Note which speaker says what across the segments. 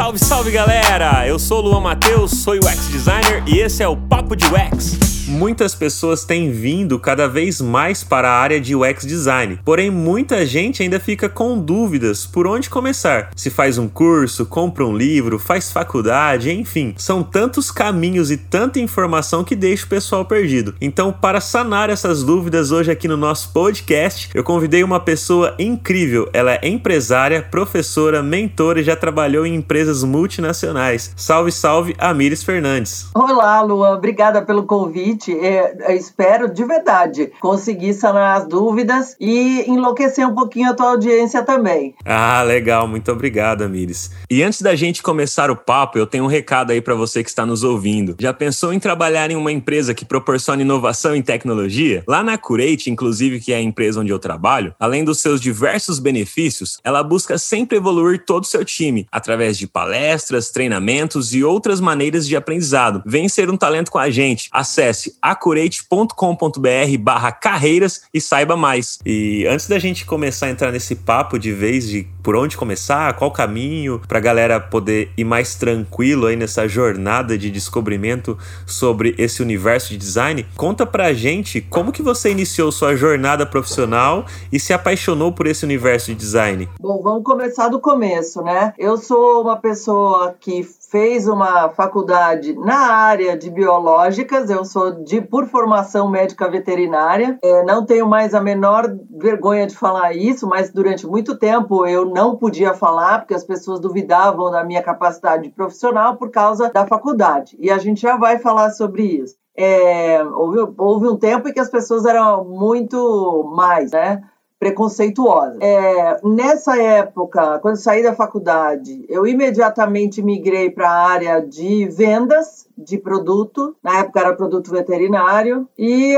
Speaker 1: Salve, salve galera! Eu sou o Luan Matheus, sou UX designer e esse é o Papo de UX. Muitas pessoas têm vindo cada vez mais para a área de UX design, porém muita gente ainda fica com dúvidas por onde começar. Se faz um curso, compra um livro, faz faculdade, enfim, são tantos caminhos e tanta informação que deixa o pessoal perdido. Então, para sanar essas dúvidas hoje aqui no nosso podcast, eu convidei uma pessoa incrível. Ela é empresária, professora, mentora e já trabalhou em empresas multinacionais. Salve, salve, Amires Fernandes.
Speaker 2: Olá, Luan, obrigada pelo convite é, espero de verdade conseguir sanar as dúvidas e enlouquecer um pouquinho a tua audiência também.
Speaker 1: Ah, legal, muito obrigado, Amires. E antes da gente começar o papo, eu tenho um recado aí para você que está nos ouvindo. Já pensou em trabalhar em uma empresa que proporciona inovação em tecnologia? Lá na Curate, inclusive, que é a empresa onde eu trabalho, além dos seus diversos benefícios, ela busca sempre evoluir todo o seu time através de palestras, treinamentos e outras maneiras de aprendizado. Vem ser um talento com a gente. Acesse acurate.com.br barra carreiras e saiba mais. E antes da gente começar a entrar nesse papo de vez de por onde começar, qual caminho, para a galera poder ir mais tranquilo aí nessa jornada de descobrimento sobre esse universo de design, conta pra gente como que você iniciou sua jornada profissional e se apaixonou por esse universo de design.
Speaker 2: Bom, vamos começar do começo, né? Eu sou uma pessoa que fez uma faculdade na área de biológicas, eu sou de por formação médica veterinária, é, não tenho mais a menor vergonha de falar isso, mas durante muito tempo eu não podia falar porque as pessoas duvidavam da minha capacidade profissional por causa da faculdade, e a gente já vai falar sobre isso. É, houve, houve um tempo em que as pessoas eram muito mais, né? Preconceituosa. É, nessa época, quando saí da faculdade, eu imediatamente migrei para a área de vendas de produto. Na época era produto veterinário e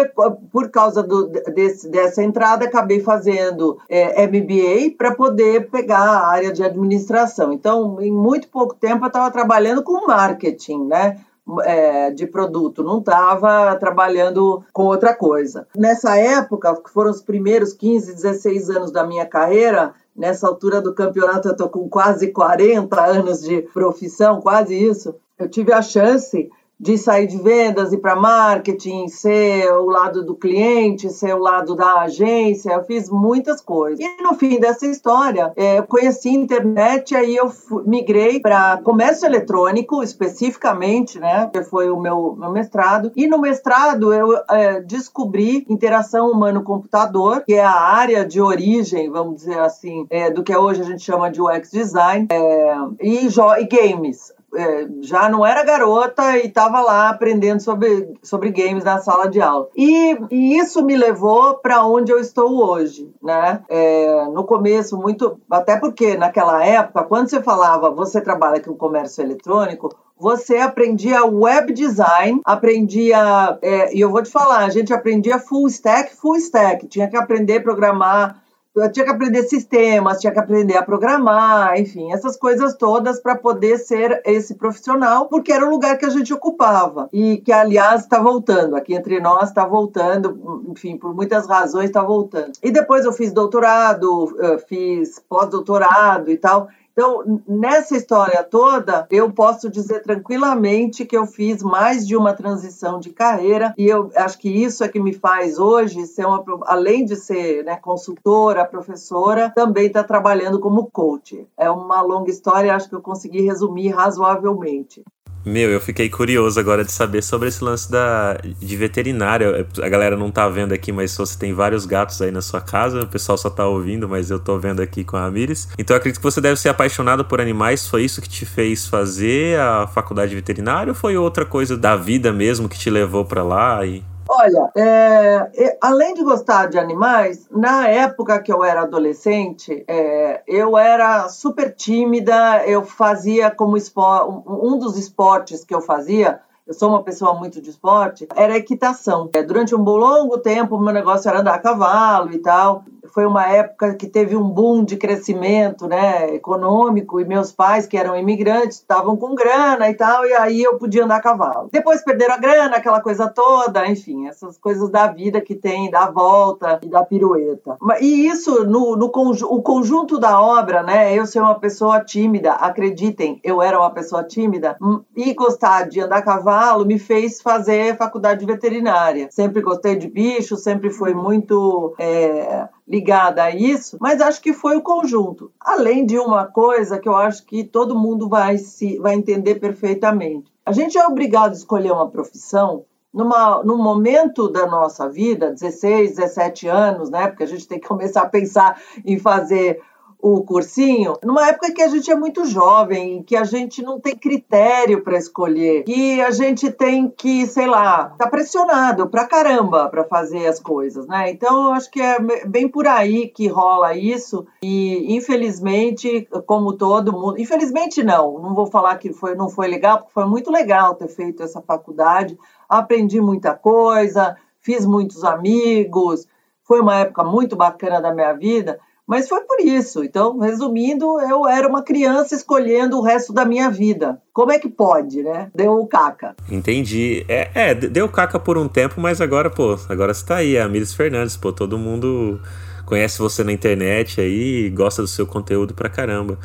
Speaker 2: por causa do, desse, dessa entrada acabei fazendo é, MBA para poder pegar a área de administração. Então, em muito pouco tempo eu estava trabalhando com marketing, né? É, de produto, não estava trabalhando com outra coisa. Nessa época, que foram os primeiros 15, 16 anos da minha carreira, nessa altura do campeonato eu estou com quase 40 anos de profissão, quase isso, eu tive a chance de sair de vendas e para marketing, ser o lado do cliente, ser o lado da agência, eu fiz muitas coisas. E no fim dessa história, é, eu conheci a internet, aí eu migrei para comércio eletrônico, especificamente, né, que foi o meu, meu mestrado. E no mestrado eu é, descobri interação humano-computador, que é a área de origem, vamos dizer assim, é, do que hoje a gente chama de UX design, é, e, e games é, já não era garota e estava lá aprendendo sobre, sobre games na sala de aula. E, e isso me levou para onde eu estou hoje, né? É, no começo, muito. Até porque naquela época, quando você falava você trabalha com comércio eletrônico, você aprendia web design, aprendia, é, e eu vou te falar, a gente aprendia full stack, full stack, tinha que aprender a programar eu tinha que aprender sistemas, tinha que aprender a programar, enfim, essas coisas todas para poder ser esse profissional, porque era o lugar que a gente ocupava e que, aliás, está voltando. Aqui entre nós está voltando, enfim, por muitas razões está voltando. E depois eu fiz doutorado, fiz pós-doutorado e tal. Então, nessa história toda, eu posso dizer tranquilamente que eu fiz mais de uma transição de carreira e eu acho que isso é que me faz hoje ser uma, além de ser né, consultora, professora, também estar tá trabalhando como coach. É uma longa história, acho que eu consegui resumir razoavelmente.
Speaker 1: Meu, eu fiquei curioso agora de saber sobre esse lance da, de veterinária. A galera não tá vendo aqui, mas você tem vários gatos aí na sua casa, o pessoal só tá ouvindo, mas eu tô vendo aqui com a Amires. Então eu acredito que você deve ser apaixonado por animais. Foi isso que te fez fazer a faculdade de veterinária ou foi outra coisa da vida mesmo que te levou para lá? E...
Speaker 2: Olha, é, além de gostar de animais, na época que eu era adolescente, é, eu era super tímida, eu fazia como esporte, um dos esportes que eu fazia, eu sou uma pessoa muito de esporte, era equitação. É, durante um longo tempo, meu negócio era andar a cavalo e tal. Foi uma época que teve um boom de crescimento né, econômico e meus pais, que eram imigrantes, estavam com grana e tal, e aí eu podia andar a cavalo. Depois perderam a grana, aquela coisa toda, enfim, essas coisas da vida que tem, da volta e da pirueta. E isso, no, no o conjunto da obra, né, eu ser uma pessoa tímida, acreditem, eu era uma pessoa tímida, hum, e gostar de andar a cavalo me fez fazer faculdade veterinária. Sempre gostei de bicho, sempre foi muito é, ligada a isso, mas acho que foi o conjunto. Além de uma coisa que eu acho que todo mundo vai, se, vai entender perfeitamente. A gente é obrigado a escolher uma profissão numa, num momento da nossa vida, 16, 17 anos, né? Porque a gente tem que começar a pensar em fazer o cursinho, numa época que a gente é muito jovem, que a gente não tem critério para escolher, que a gente tem que, sei lá, tá pressionado pra caramba para fazer as coisas, né? Então, eu acho que é bem por aí que rola isso e, infelizmente, como todo mundo, infelizmente não, não vou falar que foi, não foi legal, porque foi muito legal ter feito essa faculdade, aprendi muita coisa, fiz muitos amigos, foi uma época muito bacana da minha vida, mas foi por isso. Então, resumindo, eu era uma criança escolhendo o resto da minha vida. Como é que pode, né? Deu o caca.
Speaker 1: Entendi. É, é deu caca por um tempo, mas agora, pô, agora você tá aí, a Miris Fernandes, pô, todo mundo conhece você na internet aí, gosta do seu conteúdo pra caramba.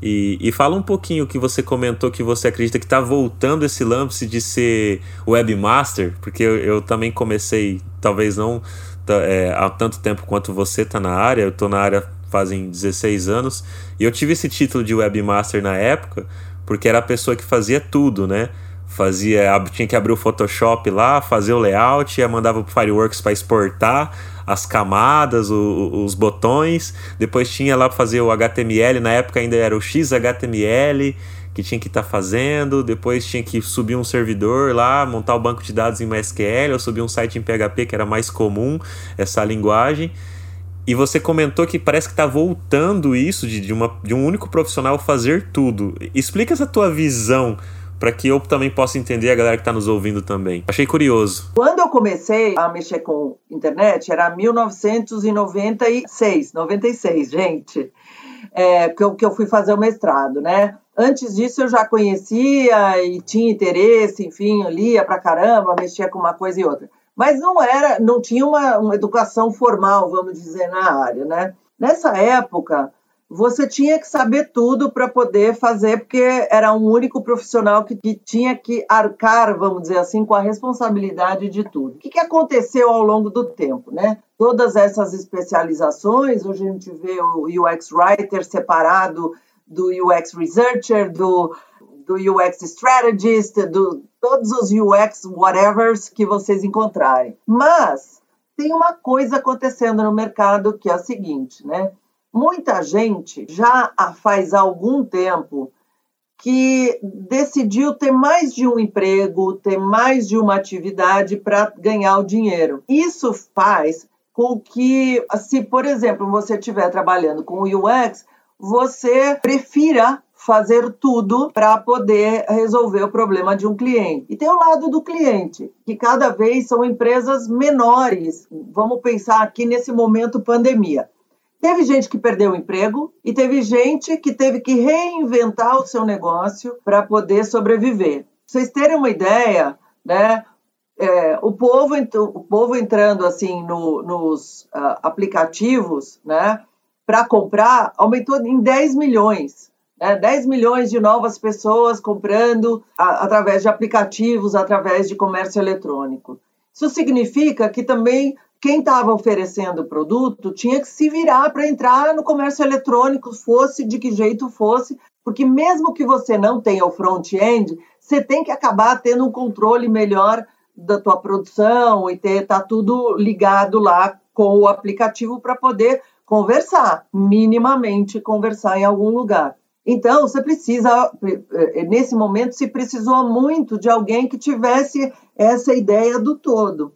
Speaker 1: E, e fala um pouquinho que você comentou que você acredita que está voltando esse lance de ser webmaster, porque eu, eu também comecei, talvez não é, há tanto tempo quanto você está na área, eu estou na área fazem 16 anos, e eu tive esse título de webmaster na época, porque era a pessoa que fazia tudo, né? Fazia, tinha que abrir o Photoshop lá, fazer o layout, ia mandava pro Fireworks para exportar as camadas, o, os botões. Depois tinha lá para fazer o HTML, na época ainda era o XHTML, que tinha que estar tá fazendo, depois tinha que subir um servidor lá, montar o banco de dados em MySQL, ou subir um site em PHP, que era mais comum essa linguagem. E você comentou que parece que está voltando isso de, de, uma, de um único profissional fazer tudo. Explica essa tua visão para que eu também possa entender a galera que está nos ouvindo também. Achei curioso.
Speaker 2: Quando eu comecei a mexer com internet, era 1996, 96, gente, é, que, eu, que eu fui fazer o mestrado, né? Antes disso eu já conhecia e tinha interesse, enfim, eu lia pra caramba, mexia com uma coisa e outra. Mas não era, não tinha uma, uma educação formal, vamos dizer, na área, né? Nessa época, você tinha que saber tudo para poder fazer, porque era um único profissional que, que, tinha que arcar, vamos dizer assim, com a responsabilidade de tudo. O que, que aconteceu ao longo do tempo, né? Todas essas especializações, hoje a gente vê o UX Writer separado do UX Researcher, do, do UX Strategist, do todos os UX whatevers que vocês encontrarem. Mas tem uma coisa acontecendo no mercado que é a seguinte, né? Muita gente já faz algum tempo que decidiu ter mais de um emprego, ter mais de uma atividade para ganhar o dinheiro. Isso faz com que, se por exemplo você estiver trabalhando com o UX, você prefira fazer tudo para poder resolver o problema de um cliente. E tem o lado do cliente, que cada vez são empresas menores. Vamos pensar aqui nesse momento pandemia. Teve gente que perdeu o emprego e teve gente que teve que reinventar o seu negócio para poder sobreviver. Pra vocês terem uma ideia, né? É, o, povo, o povo entrando assim no, nos uh, aplicativos, né? Para comprar aumentou em 10 milhões. Né? 10 milhões de novas pessoas comprando a, através de aplicativos, através de comércio eletrônico. Isso significa que também quem estava oferecendo o produto tinha que se virar para entrar no comércio eletrônico, fosse de que jeito fosse, porque mesmo que você não tenha o front-end, você tem que acabar tendo um controle melhor da tua produção e ter tá tudo ligado lá com o aplicativo para poder conversar, minimamente conversar em algum lugar. Então, você precisa, eh, nesse momento, se precisou muito de alguém que tivesse essa ideia do todo.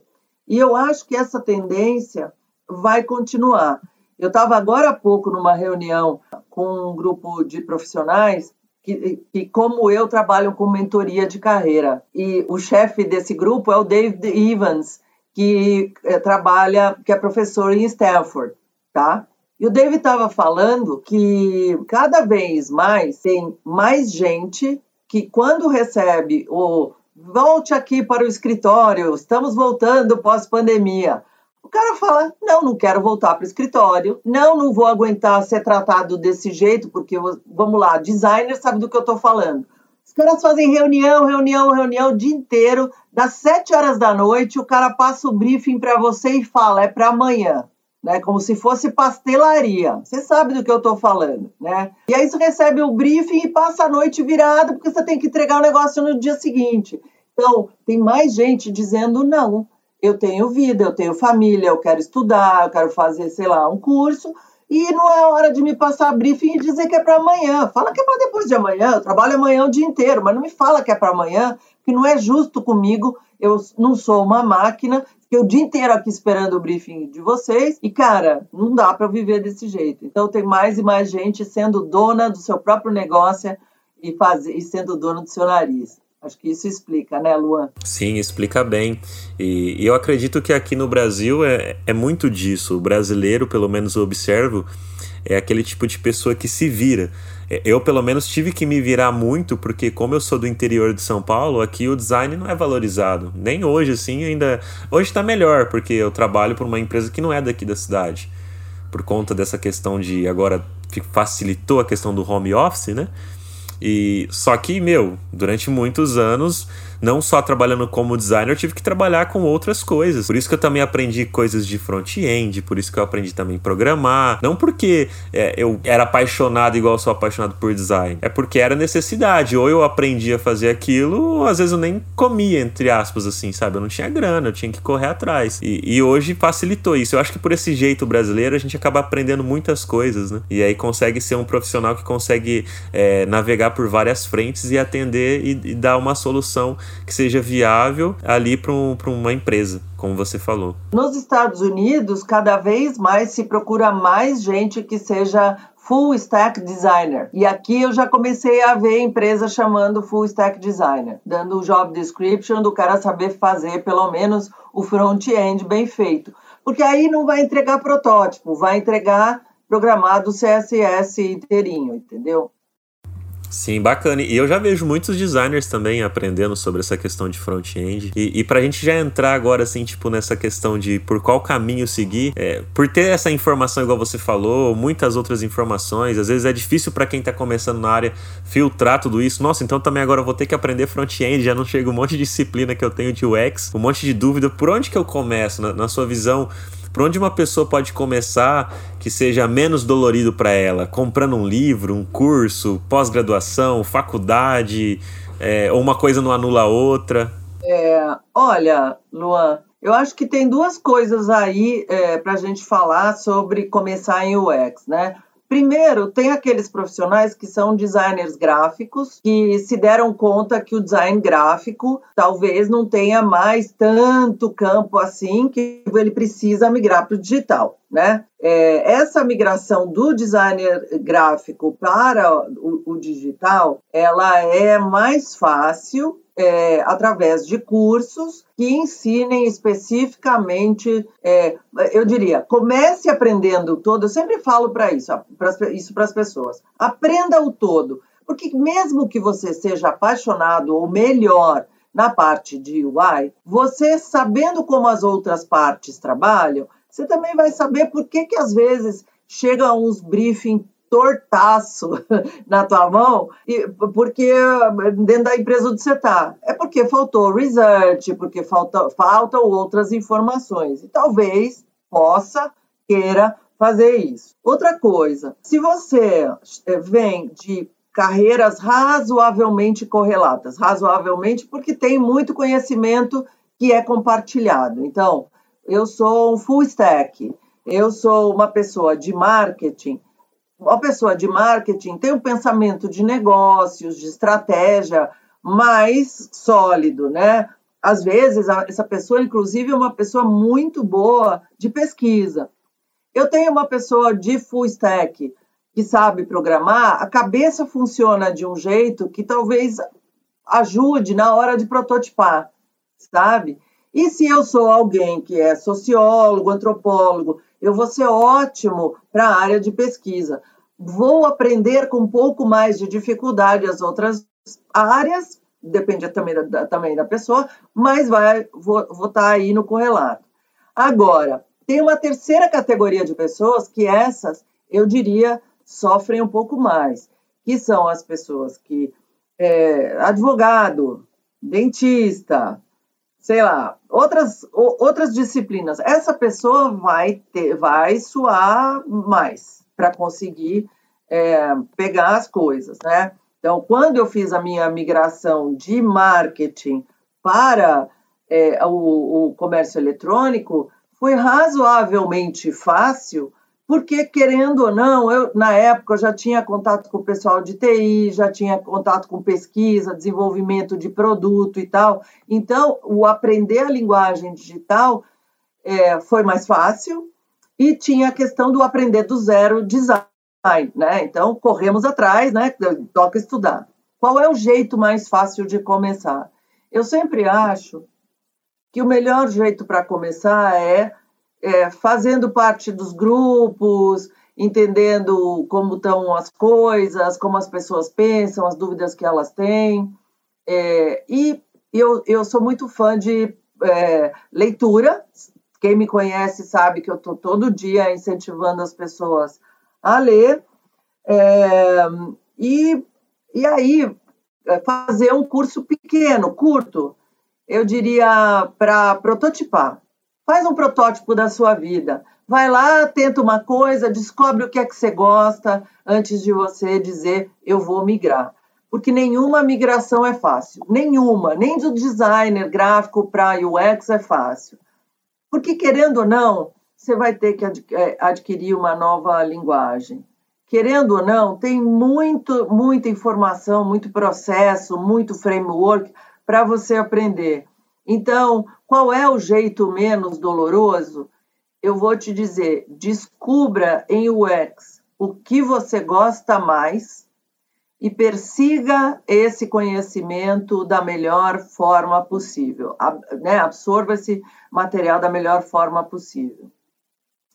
Speaker 2: E eu acho que essa tendência vai continuar. Eu estava agora há pouco numa reunião com um grupo de profissionais que, que, como eu, trabalham com mentoria de carreira. E o chefe desse grupo é o David Evans, que é, trabalha, que é professor em Stanford. Tá? E o David estava falando que cada vez mais tem mais gente que quando recebe o volte aqui para o escritório, estamos voltando pós-pandemia. O cara fala: não, não quero voltar para o escritório, não, não vou aguentar ser tratado desse jeito, porque, vamos lá, designer sabe do que eu estou falando. Os caras fazem reunião, reunião, reunião o dia inteiro, das sete horas da noite, o cara passa o briefing para você e fala: é para amanhã né? Como se fosse pastelaria. Você sabe do que eu estou falando, né? E aí você recebe o briefing e passa a noite virada porque você tem que entregar o negócio no dia seguinte. Então, tem mais gente dizendo não. Eu tenho vida, eu tenho família, eu quero estudar, eu quero fazer, sei lá, um curso, e não é hora de me passar briefing e dizer que é para amanhã. Fala que é para depois de amanhã. Eu trabalho amanhã o dia inteiro, mas não me fala que é para amanhã, que não é justo comigo. Eu não sou uma máquina Fiquei o dia inteiro aqui esperando o briefing de vocês e, cara, não dá para viver desse jeito. Então, tem mais e mais gente sendo dona do seu próprio negócio e, faz, e sendo dona do seu nariz. Acho que isso explica, né, Luan?
Speaker 1: Sim, explica bem. E, e eu acredito que aqui no Brasil é, é muito disso. O brasileiro, pelo menos eu observo, é aquele tipo de pessoa que se vira. É, eu, pelo menos, tive que me virar muito, porque, como eu sou do interior de São Paulo, aqui o design não é valorizado. Nem hoje, assim, ainda. Hoje está melhor, porque eu trabalho por uma empresa que não é daqui da cidade. Por conta dessa questão de. Agora facilitou a questão do home office, né? E só que, meu, durante muitos anos não só trabalhando como designer, eu tive que trabalhar com outras coisas. Por isso que eu também aprendi coisas de front-end, por isso que eu aprendi também programar. Não porque é, eu era apaixonado igual eu sou apaixonado por design, é porque era necessidade. Ou eu aprendi a fazer aquilo, ou às vezes eu nem comia, entre aspas, assim, sabe? Eu não tinha grana, eu tinha que correr atrás. E, e hoje facilitou isso. Eu acho que por esse jeito brasileiro a gente acaba aprendendo muitas coisas, né? E aí consegue ser um profissional que consegue é, navegar por várias frentes e atender e, e dar uma solução que seja viável ali para um, uma empresa, como você falou.
Speaker 2: Nos Estados Unidos, cada vez mais se procura mais gente que seja full stack designer. E aqui eu já comecei a ver empresas chamando full stack designer, dando o job description do cara saber fazer pelo menos o front-end bem feito. Porque aí não vai entregar protótipo, vai entregar programado CSS inteirinho, entendeu?
Speaker 1: Sim, bacana. E eu já vejo muitos designers também aprendendo sobre essa questão de front-end. E, e pra gente já entrar agora, assim, tipo, nessa questão de por qual caminho seguir, é, por ter essa informação, igual você falou, muitas outras informações, às vezes é difícil para quem tá começando na área filtrar tudo isso. Nossa, então também agora eu vou ter que aprender front-end, já não chega um monte de disciplina que eu tenho de UX, um monte de dúvida. Por onde que eu começo, na, na sua visão? Por onde uma pessoa pode começar que seja menos dolorido para ela? Comprando um livro, um curso, pós-graduação, faculdade, é, ou uma coisa não anula a outra?
Speaker 2: É, olha, Luan, eu acho que tem duas coisas aí é, para a gente falar sobre começar em UX, né? Primeiro, tem aqueles profissionais que são designers gráficos, que se deram conta que o design gráfico talvez não tenha mais tanto campo assim, que ele precisa migrar para o digital. Né? É, essa migração do designer gráfico para o, o digital, ela é mais fácil é, através de cursos que ensinem especificamente, é, eu diria, comece aprendendo todo. Eu sempre falo para isso, pra, isso para as pessoas. Aprenda o todo, porque mesmo que você seja apaixonado ou melhor na parte de UI, você sabendo como as outras partes trabalham, você também vai saber por que, que às vezes chegam uns briefings tortaço na tua mão, e, porque dentro da empresa onde você está. É porque faltou research, porque falta, faltam outras informações. E talvez possa, queira fazer isso. Outra coisa, se você eh, vem de carreiras razoavelmente correlatas, razoavelmente porque tem muito conhecimento que é compartilhado. Então, eu sou um full stack, eu sou uma pessoa de marketing, uma pessoa de marketing tem um pensamento de negócios, de estratégia mais sólido, né? Às vezes, essa pessoa, inclusive, é uma pessoa muito boa de pesquisa. Eu tenho uma pessoa de full stack que sabe programar, a cabeça funciona de um jeito que talvez ajude na hora de prototipar, sabe? E se eu sou alguém que é sociólogo, antropólogo, eu vou ser ótimo para a área de pesquisa. Vou aprender com um pouco mais de dificuldade as outras áreas, depende também da, também da pessoa, mas vai, vou estar tá aí no correlato. Agora, tem uma terceira categoria de pessoas que essas, eu diria, sofrem um pouco mais, que são as pessoas que é, advogado, dentista, sei lá, outras, outras disciplinas. Essa pessoa vai ter, vai suar mais para conseguir é, pegar as coisas, né? Então, quando eu fiz a minha migração de marketing para é, o, o comércio eletrônico, foi razoavelmente fácil, porque, querendo ou não, eu, na época, eu já tinha contato com o pessoal de TI, já tinha contato com pesquisa, desenvolvimento de produto e tal. Então, o aprender a linguagem digital é, foi mais fácil e tinha a questão do aprender do zero design, né? Então, corremos atrás, né? Toca estudar. Qual é o jeito mais fácil de começar? Eu sempre acho que o melhor jeito para começar é, é, fazendo parte dos grupos, entendendo como estão as coisas, como as pessoas pensam, as dúvidas que elas têm. É, e eu, eu sou muito fã de é, leitura. Quem me conhece sabe que eu estou todo dia incentivando as pessoas a ler. É, e, e aí, é, fazer um curso pequeno, curto, eu diria para prototipar. Faz um protótipo da sua vida. Vai lá, tenta uma coisa, descobre o que é que você gosta antes de você dizer eu vou migrar. Porque nenhuma migração é fácil. Nenhuma, nem do designer gráfico para UX é fácil. Porque, querendo ou não, você vai ter que é, adquirir uma nova linguagem. Querendo ou não, tem muito, muita informação, muito processo, muito framework para você aprender. Então, qual é o jeito menos doloroso? Eu vou te dizer: descubra em UX o que você gosta mais e persiga esse conhecimento da melhor forma possível. Né? Absorva esse material da melhor forma possível.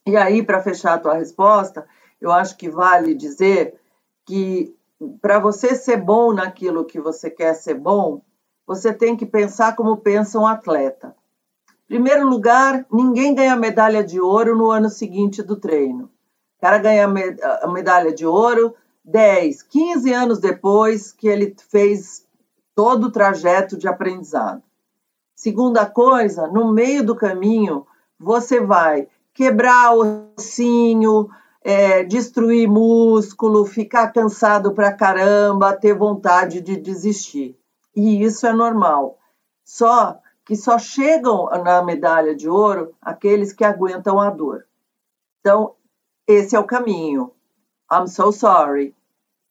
Speaker 2: E aí, para fechar a tua resposta, eu acho que vale dizer que para você ser bom naquilo que você quer ser bom, você tem que pensar como pensa um atleta. Primeiro lugar, ninguém ganha medalha de ouro no ano seguinte do treino. O cara ganha a medalha de ouro 10, 15 anos depois que ele fez todo o trajeto de aprendizado. Segunda coisa, no meio do caminho, você vai quebrar ossinho, é, destruir músculo, ficar cansado pra caramba, ter vontade de desistir e isso é normal. Só que só chegam na medalha de ouro aqueles que aguentam a dor. Então, esse é o caminho. I'm so sorry,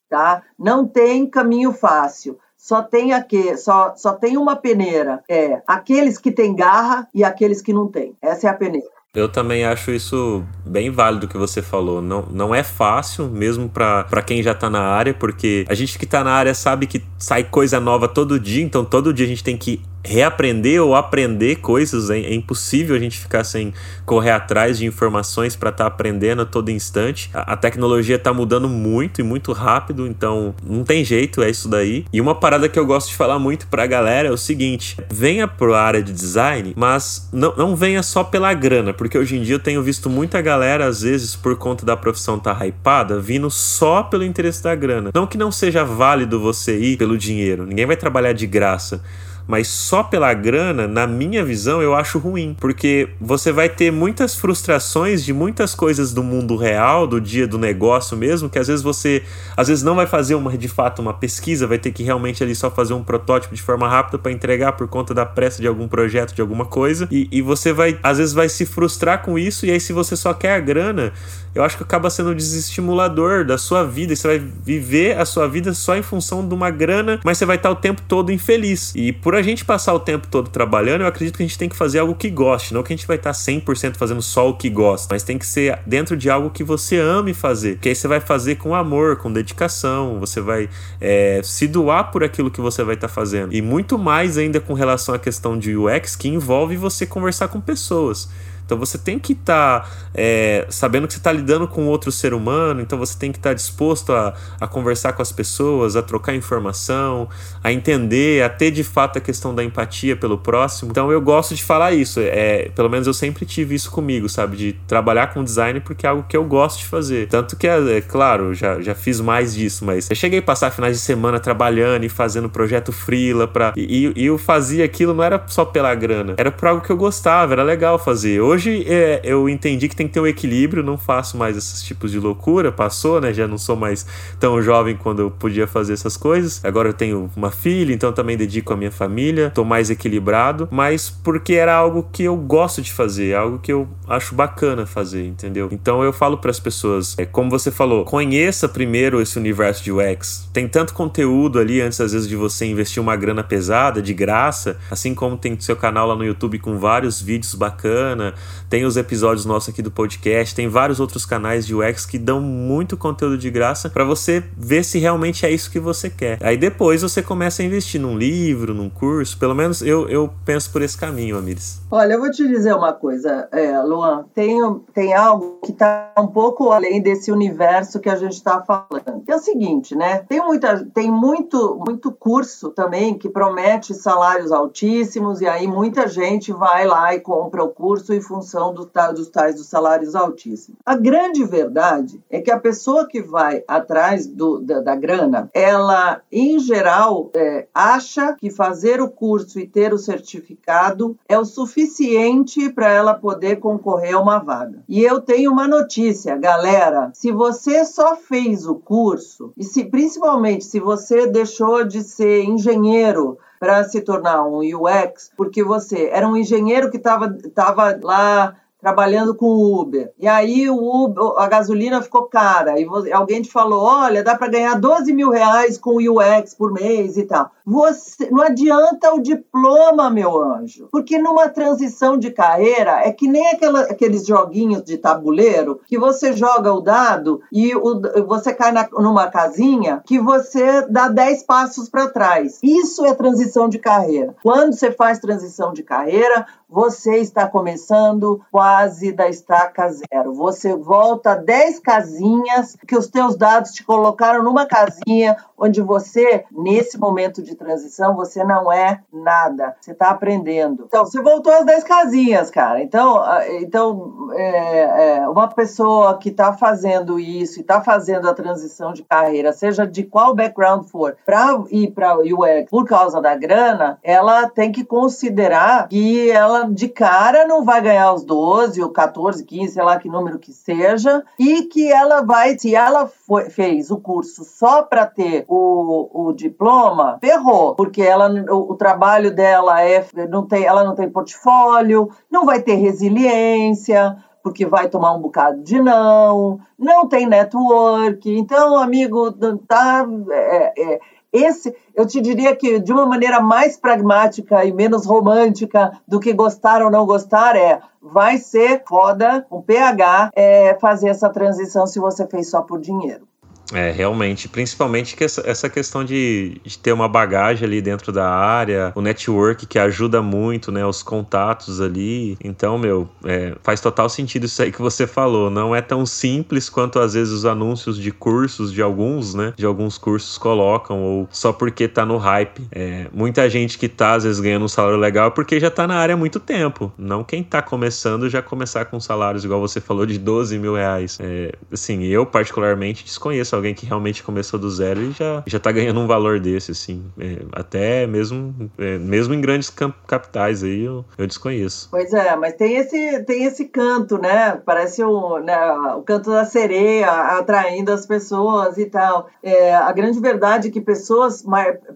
Speaker 2: tá? Não tem caminho fácil. Só tem aqui, só, só tem uma peneira. É aqueles que têm garra e aqueles que não têm. Essa é a peneira.
Speaker 1: Eu também acho isso bem válido que você falou. Não, não é fácil, mesmo para quem já tá na área, porque a gente que tá na área sabe que sai coisa nova todo dia, então todo dia a gente tem que reaprender ou aprender coisas. É, impossível a gente ficar sem correr atrás de informações para estar tá aprendendo a todo instante. A, a tecnologia está mudando muito e muito rápido, então não tem jeito, é isso daí. E uma parada que eu gosto de falar muito para a galera é o seguinte: venha para a área de design, mas não, não venha só pela grana, porque hoje em dia eu tenho visto muita galera, às vezes, por conta da profissão tá hypada, vindo só pelo interesse da grana. Não que não seja válido você ir pelo dinheiro, ninguém vai trabalhar de graça mas só pela grana, na minha visão, eu acho ruim, porque você vai ter muitas frustrações de muitas coisas do mundo real, do dia do negócio mesmo, que às vezes você, às vezes não vai fazer uma de fato uma pesquisa, vai ter que realmente ali só fazer um protótipo de forma rápida para entregar por conta da pressa de algum projeto, de alguma coisa, e, e você vai, às vezes vai se frustrar com isso, e aí se você só quer a grana, eu acho que acaba sendo desestimulador da sua vida, e você vai viver a sua vida só em função de uma grana, mas você vai estar o tempo todo infeliz. E por por a gente passar o tempo todo trabalhando, eu acredito que a gente tem que fazer algo que goste, não que a gente vai estar 100% fazendo só o que gosta, mas tem que ser dentro de algo que você ame fazer, que aí você vai fazer com amor, com dedicação, você vai é, se doar por aquilo que você vai estar fazendo. E muito mais ainda com relação à questão de UX, que envolve você conversar com pessoas. Então você tem que estar tá, é, sabendo que você está lidando com outro ser humano, então você tem que estar tá disposto a, a conversar com as pessoas, a trocar informação, a entender, a ter de fato a questão da empatia pelo próximo. Então eu gosto de falar isso, é, pelo menos eu sempre tive isso comigo, sabe? De trabalhar com design porque é algo que eu gosto de fazer. Tanto que, é, é claro, já, já fiz mais disso, mas eu cheguei a passar finais de semana trabalhando e fazendo projeto freela pra. E, e eu fazia aquilo não era só pela grana, era por algo que eu gostava, era legal fazer. Hoje é, eu entendi que tem que ter um equilíbrio, não faço mais esses tipos de loucura, passou, né? Já não sou mais tão jovem quando eu podia fazer essas coisas. Agora eu tenho uma filha, então também dedico a minha família, tô mais equilibrado, mas porque era algo que eu gosto de fazer, algo que eu acho bacana fazer, entendeu? Então eu falo para as pessoas, é como você falou, conheça primeiro esse universo de UX. Tem tanto conteúdo ali antes às vezes de você investir uma grana pesada de graça, assim como tem seu canal lá no YouTube com vários vídeos bacana, tem os episódios nossos aqui do podcast, tem vários outros canais de UX que dão muito conteúdo de graça para você ver se realmente é isso que você quer. Aí depois você começa a investir num livro, num curso, pelo menos eu, eu penso por esse caminho, Amires.
Speaker 2: Olha, eu vou te dizer uma coisa, é, Luan, tem, tem algo que está um pouco além desse universo que a gente está falando. É o seguinte, né? Tem, muita, tem muito, muito curso também que promete salários altíssimos e aí muita gente vai lá e compra o curso em função do, dos tais dos salários altíssimos. A grande verdade é que a pessoa que vai atrás do, da, da grana, ela, em geral, é, acha que fazer o curso e ter o certificado é o suficiente para ela poder concorrer a uma vaga. E eu tenho uma notícia, galera: se você só fez o curso, e se principalmente se você deixou de ser engenheiro para se tornar um UX, porque você era um engenheiro que estava lá trabalhando com Uber. E aí o Uber, a gasolina ficou cara. E alguém te falou: olha, dá para ganhar 12 mil reais com UX por mês e tal. Você, não adianta o diploma, meu anjo. Porque numa transição de carreira é que nem aquela, aqueles joguinhos de tabuleiro que você joga o dado e o, você cai na, numa casinha que você dá 10 passos para trás. Isso é transição de carreira. Quando você faz transição de carreira, você está começando quase da estaca zero. Você volta 10 casinhas que os teus dados te colocaram numa casinha onde você, nesse momento de transição, você não é nada. Você está aprendendo. Então, você voltou às 10 casinhas, cara. Então, então é, é, uma pessoa que está fazendo isso e está fazendo a transição de carreira, seja de qual background for, para ir para o UX por causa da grana, ela tem que considerar que ela de cara não vai ganhar os 12, ou 14, 15, sei lá que número que seja, e que ela vai, se ela foi, fez o curso só para ter o, o diploma, ferrou, porque ela, o, o, trabalho dela é, não tem, ela não tem portfólio, não vai ter resiliência, porque vai tomar um bocado de não, não tem network. Então, amigo, tá, é, é, esse, eu te diria que de uma maneira mais pragmática e menos romântica do que gostar ou não gostar é vai ser foda, um PH, é, fazer essa transição se você fez só por dinheiro.
Speaker 1: É, realmente. Principalmente que essa, essa questão de, de, ter uma bagagem ali dentro da área, o network que ajuda muito, né? Os contatos ali. Então, meu, é, faz total sentido isso aí que você falou. Não é tão simples quanto às vezes os anúncios de cursos de alguns, né? De alguns cursos colocam, ou só porque tá no hype. É, muita gente que tá, às vezes, ganhando um salário legal porque já tá na área há muito tempo. Não quem tá começando já começar com salários, igual você falou, de 12 mil reais. É, assim, eu particularmente desconheço alguém que realmente começou do zero e já, já tá ganhando um valor desse, assim. É, até mesmo, é, mesmo em grandes capitais aí eu, eu desconheço.
Speaker 2: Pois é, mas tem esse, tem esse canto, né? Parece o, né, o canto da sereia atraindo as pessoas e tal. É, a grande verdade é que pessoas,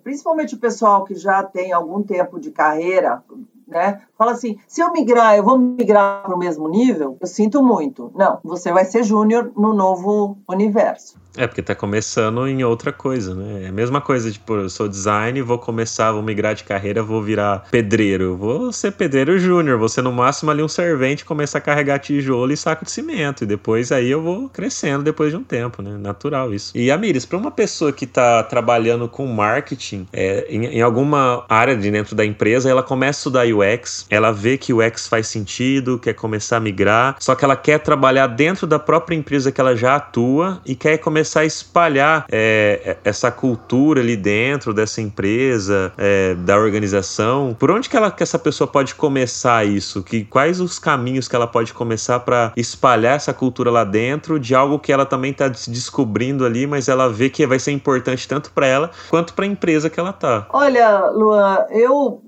Speaker 2: principalmente o pessoal que já tem algum tempo de carreira, né? Fala assim, se eu migrar, eu vou migrar para o mesmo nível? Eu sinto muito. Não, você vai ser júnior no novo universo.
Speaker 1: É, porque tá começando em outra coisa, né? É a mesma coisa, tipo, eu sou design, vou começar, vou migrar de carreira, vou virar pedreiro. Vou ser pedreiro júnior, vou ser no máximo ali um servente, começar a carregar tijolo e saco de cimento. E depois aí eu vou crescendo depois de um tempo, né? Natural isso. E Amires, para uma pessoa que tá trabalhando com marketing é, em, em, alguma área de dentro da empresa, ela começa a estudar UX, ela vê que o UX faz sentido, quer começar a migrar, só que ela quer trabalhar dentro da própria empresa que ela já atua e quer começar a espalhar é, essa cultura ali dentro dessa empresa, é, da organização. Por onde que, ela, que essa pessoa pode começar isso? Que, quais os caminhos que ela pode começar para espalhar essa cultura lá dentro de algo que ela também está se descobrindo ali, mas ela vê que vai ser importante tanto para ela quanto para a empresa que ela tá?
Speaker 2: Olha, Luan, eu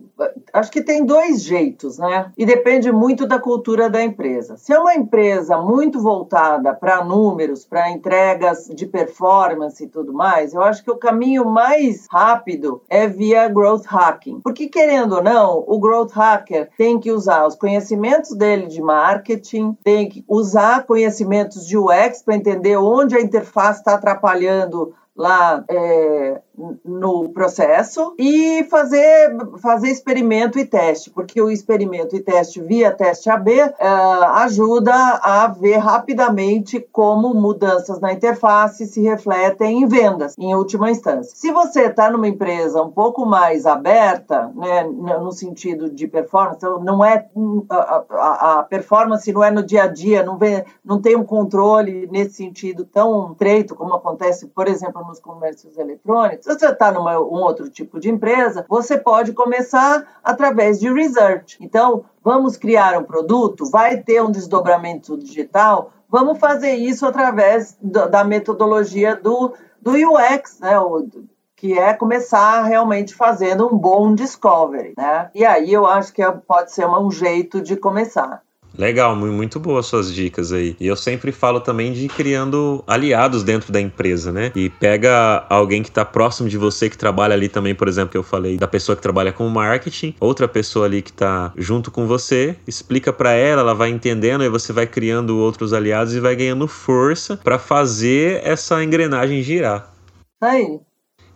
Speaker 2: acho que tem dois jeitos, né? E depende muito da cultura da empresa. Se é uma empresa muito voltada para números, para entregas de performance e tudo mais, eu acho que o caminho mais rápido é via growth hacking. Porque, querendo ou não, o growth hacker tem que usar os conhecimentos dele de marketing, tem que usar conhecimentos de UX para entender onde a interface está atrapalhando lá é, no processo e fazer, fazer experimento e teste, porque o experimento e teste via teste AB uh, ajuda a ver rapidamente como mudanças na interface se refletem em vendas, em última instância. Se você está numa empresa um pouco mais aberta, né, no sentido de performance, então não é a, a, a performance não é no dia a dia, não, vê, não tem um controle nesse sentido tão treito como acontece, por exemplo, nos comércios eletrônicos, se você está num um outro tipo de empresa, você pode começar através de research. Então, vamos criar um produto, vai ter um desdobramento digital, vamos fazer isso através da metodologia do, do UX, né? O, que é começar realmente fazendo um bom discovery, né? E aí eu acho que é, pode ser um jeito de começar.
Speaker 1: Legal, muito boas suas dicas aí. E eu sempre falo também de criando aliados dentro da empresa, né? E pega alguém que está próximo de você, que trabalha ali também, por exemplo, que eu falei da pessoa que trabalha com marketing, outra pessoa ali que está junto com você, explica para ela, ela vai entendendo, aí você vai criando outros aliados e vai ganhando força para fazer essa engrenagem girar.
Speaker 2: Aí,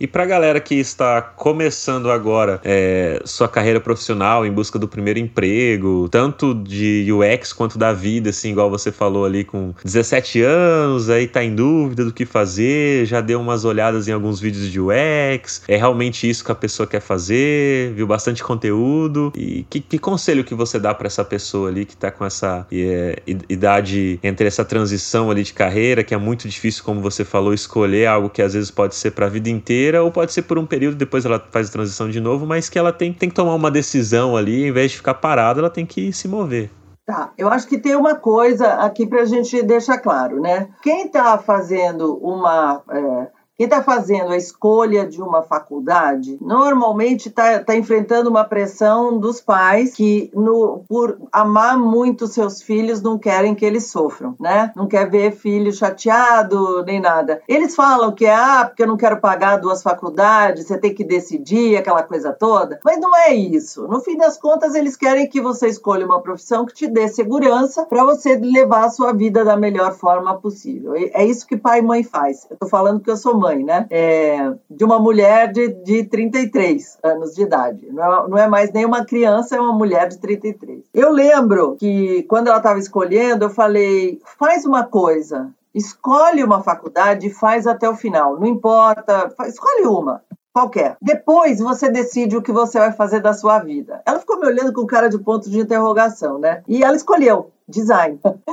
Speaker 1: e para a galera que está começando agora é, sua carreira profissional em busca do primeiro emprego, tanto de UX quanto da vida, assim, igual você falou ali com 17 anos, aí tá em dúvida do que fazer, já deu umas olhadas em alguns vídeos de UX, é realmente isso que a pessoa quer fazer, viu bastante conteúdo. E que, que conselho que você dá para essa pessoa ali que tá com essa é, idade entre essa transição ali de carreira, que é muito difícil, como você falou, escolher algo que às vezes pode ser para a vida inteira inteira, ou pode ser por um período, depois ela faz a transição de novo, mas que ela tem, tem que tomar uma decisão ali, em vez de ficar parada, ela tem que se mover.
Speaker 2: Tá, eu acho que tem uma coisa aqui para a gente deixar claro, né? Quem está fazendo uma. É quem está fazendo a escolha de uma faculdade normalmente está tá enfrentando uma pressão dos pais que, no, por amar muito seus filhos, não querem que eles sofram, né? Não quer ver filho chateado nem nada. Eles falam que ah, porque eu não quero pagar duas faculdades, você tem que decidir, aquela coisa toda. Mas não é isso. No fim das contas, eles querem que você escolha uma profissão que te dê segurança para você levar a sua vida da melhor forma possível. É isso que pai e mãe faz. Eu tô falando que eu sou mãe, né? É, de uma mulher de, de 33 anos de idade. Não é, não é mais nem uma criança, é uma mulher de 33. Eu lembro que quando ela estava escolhendo, eu falei: faz uma coisa, escolhe uma faculdade e faz até o final. Não importa, escolhe uma qualquer. Depois você decide o que você vai fazer da sua vida. Ela ficou me olhando com cara de ponto de interrogação, né? E ela escolheu design.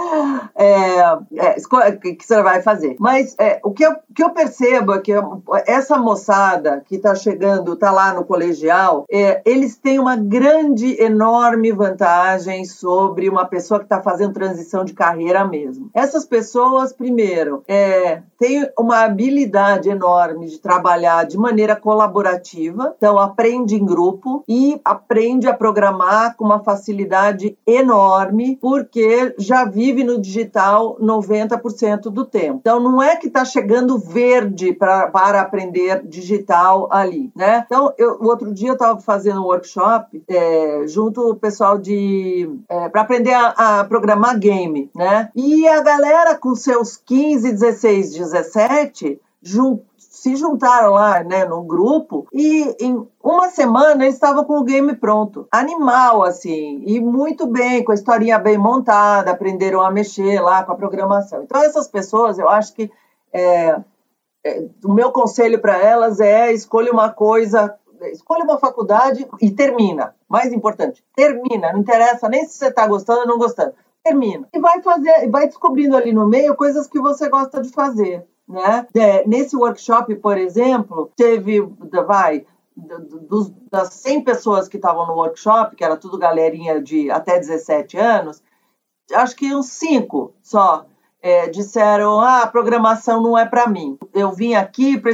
Speaker 2: É, é, que você vai fazer. Mas é, o que eu, que eu, percebo é que essa moçada que está chegando, está lá no colegial, é, eles têm uma grande, enorme vantagem sobre uma pessoa que está fazendo transição de carreira mesmo. Essas pessoas, primeiro, é, têm uma habilidade enorme de trabalhar de maneira colaborativa, então aprende em grupo e aprende a programar com uma facilidade enorme, porque porque já vive no digital 90% do tempo. Então, não é que está chegando verde pra, para aprender digital ali, né? Então, eu, o outro dia eu estava fazendo um workshop é, junto o pessoal de... É, para aprender a, a, programar game, né? E a galera com seus 15, 16, 17 junto se juntaram lá, né, num grupo e em uma semana eles estavam com o game pronto. Animal, assim, e muito bem, com a historinha bem montada, aprenderam a mexer lá com a programação. Então, essas pessoas, eu acho que é, é, o meu conselho para elas é escolha uma coisa, escolha uma faculdade e termina. Mais importante, termina. Não interessa nem se você está gostando ou não gostando. Termina. E vai fazer, vai descobrindo ali no meio coisas que você gosta de fazer. Né? É, nesse workshop, por exemplo, teve, vai, dos, das 100 pessoas que estavam no workshop, que era tudo galerinha de até 17 anos, acho que uns 5 só é, disseram: ah, a programação não é para mim. Eu vim aqui para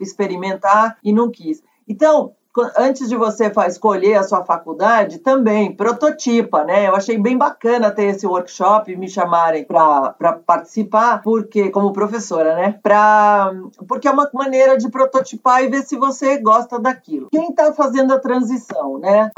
Speaker 2: experimentar e não quis. Então, antes de você escolher a sua faculdade, também prototipa, né? Eu achei bem bacana ter esse workshop me chamarem para participar, porque como professora, né? Pra, porque é uma maneira de prototipar e ver se você gosta daquilo. Quem está fazendo a transição, né?